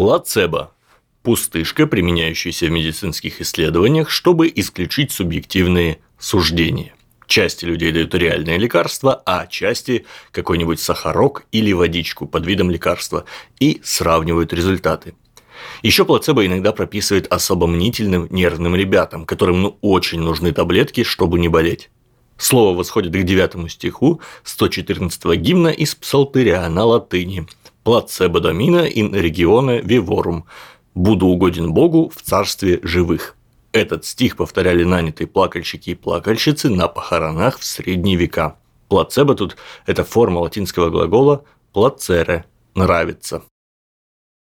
Плацебо – пустышка, применяющаяся в медицинских исследованиях, чтобы исключить субъективные суждения. Части людей дают реальное лекарство, а части – какой-нибудь сахарок или водичку под видом лекарства и сравнивают результаты. Еще плацебо иногда прописывают особо мнительным нервным ребятам, которым ну очень нужны таблетки, чтобы не болеть. Слово восходит к девятому стиху 114 гимна из Псалтыря на латыни «Плацебо домина in regione vivorum» «Буду угоден Богу в царстве живых». Этот стих повторяли нанятые плакальщики и плакальщицы на похоронах в средние века. Плацебо тут – это форма латинского глагола «плацере» – «нравится».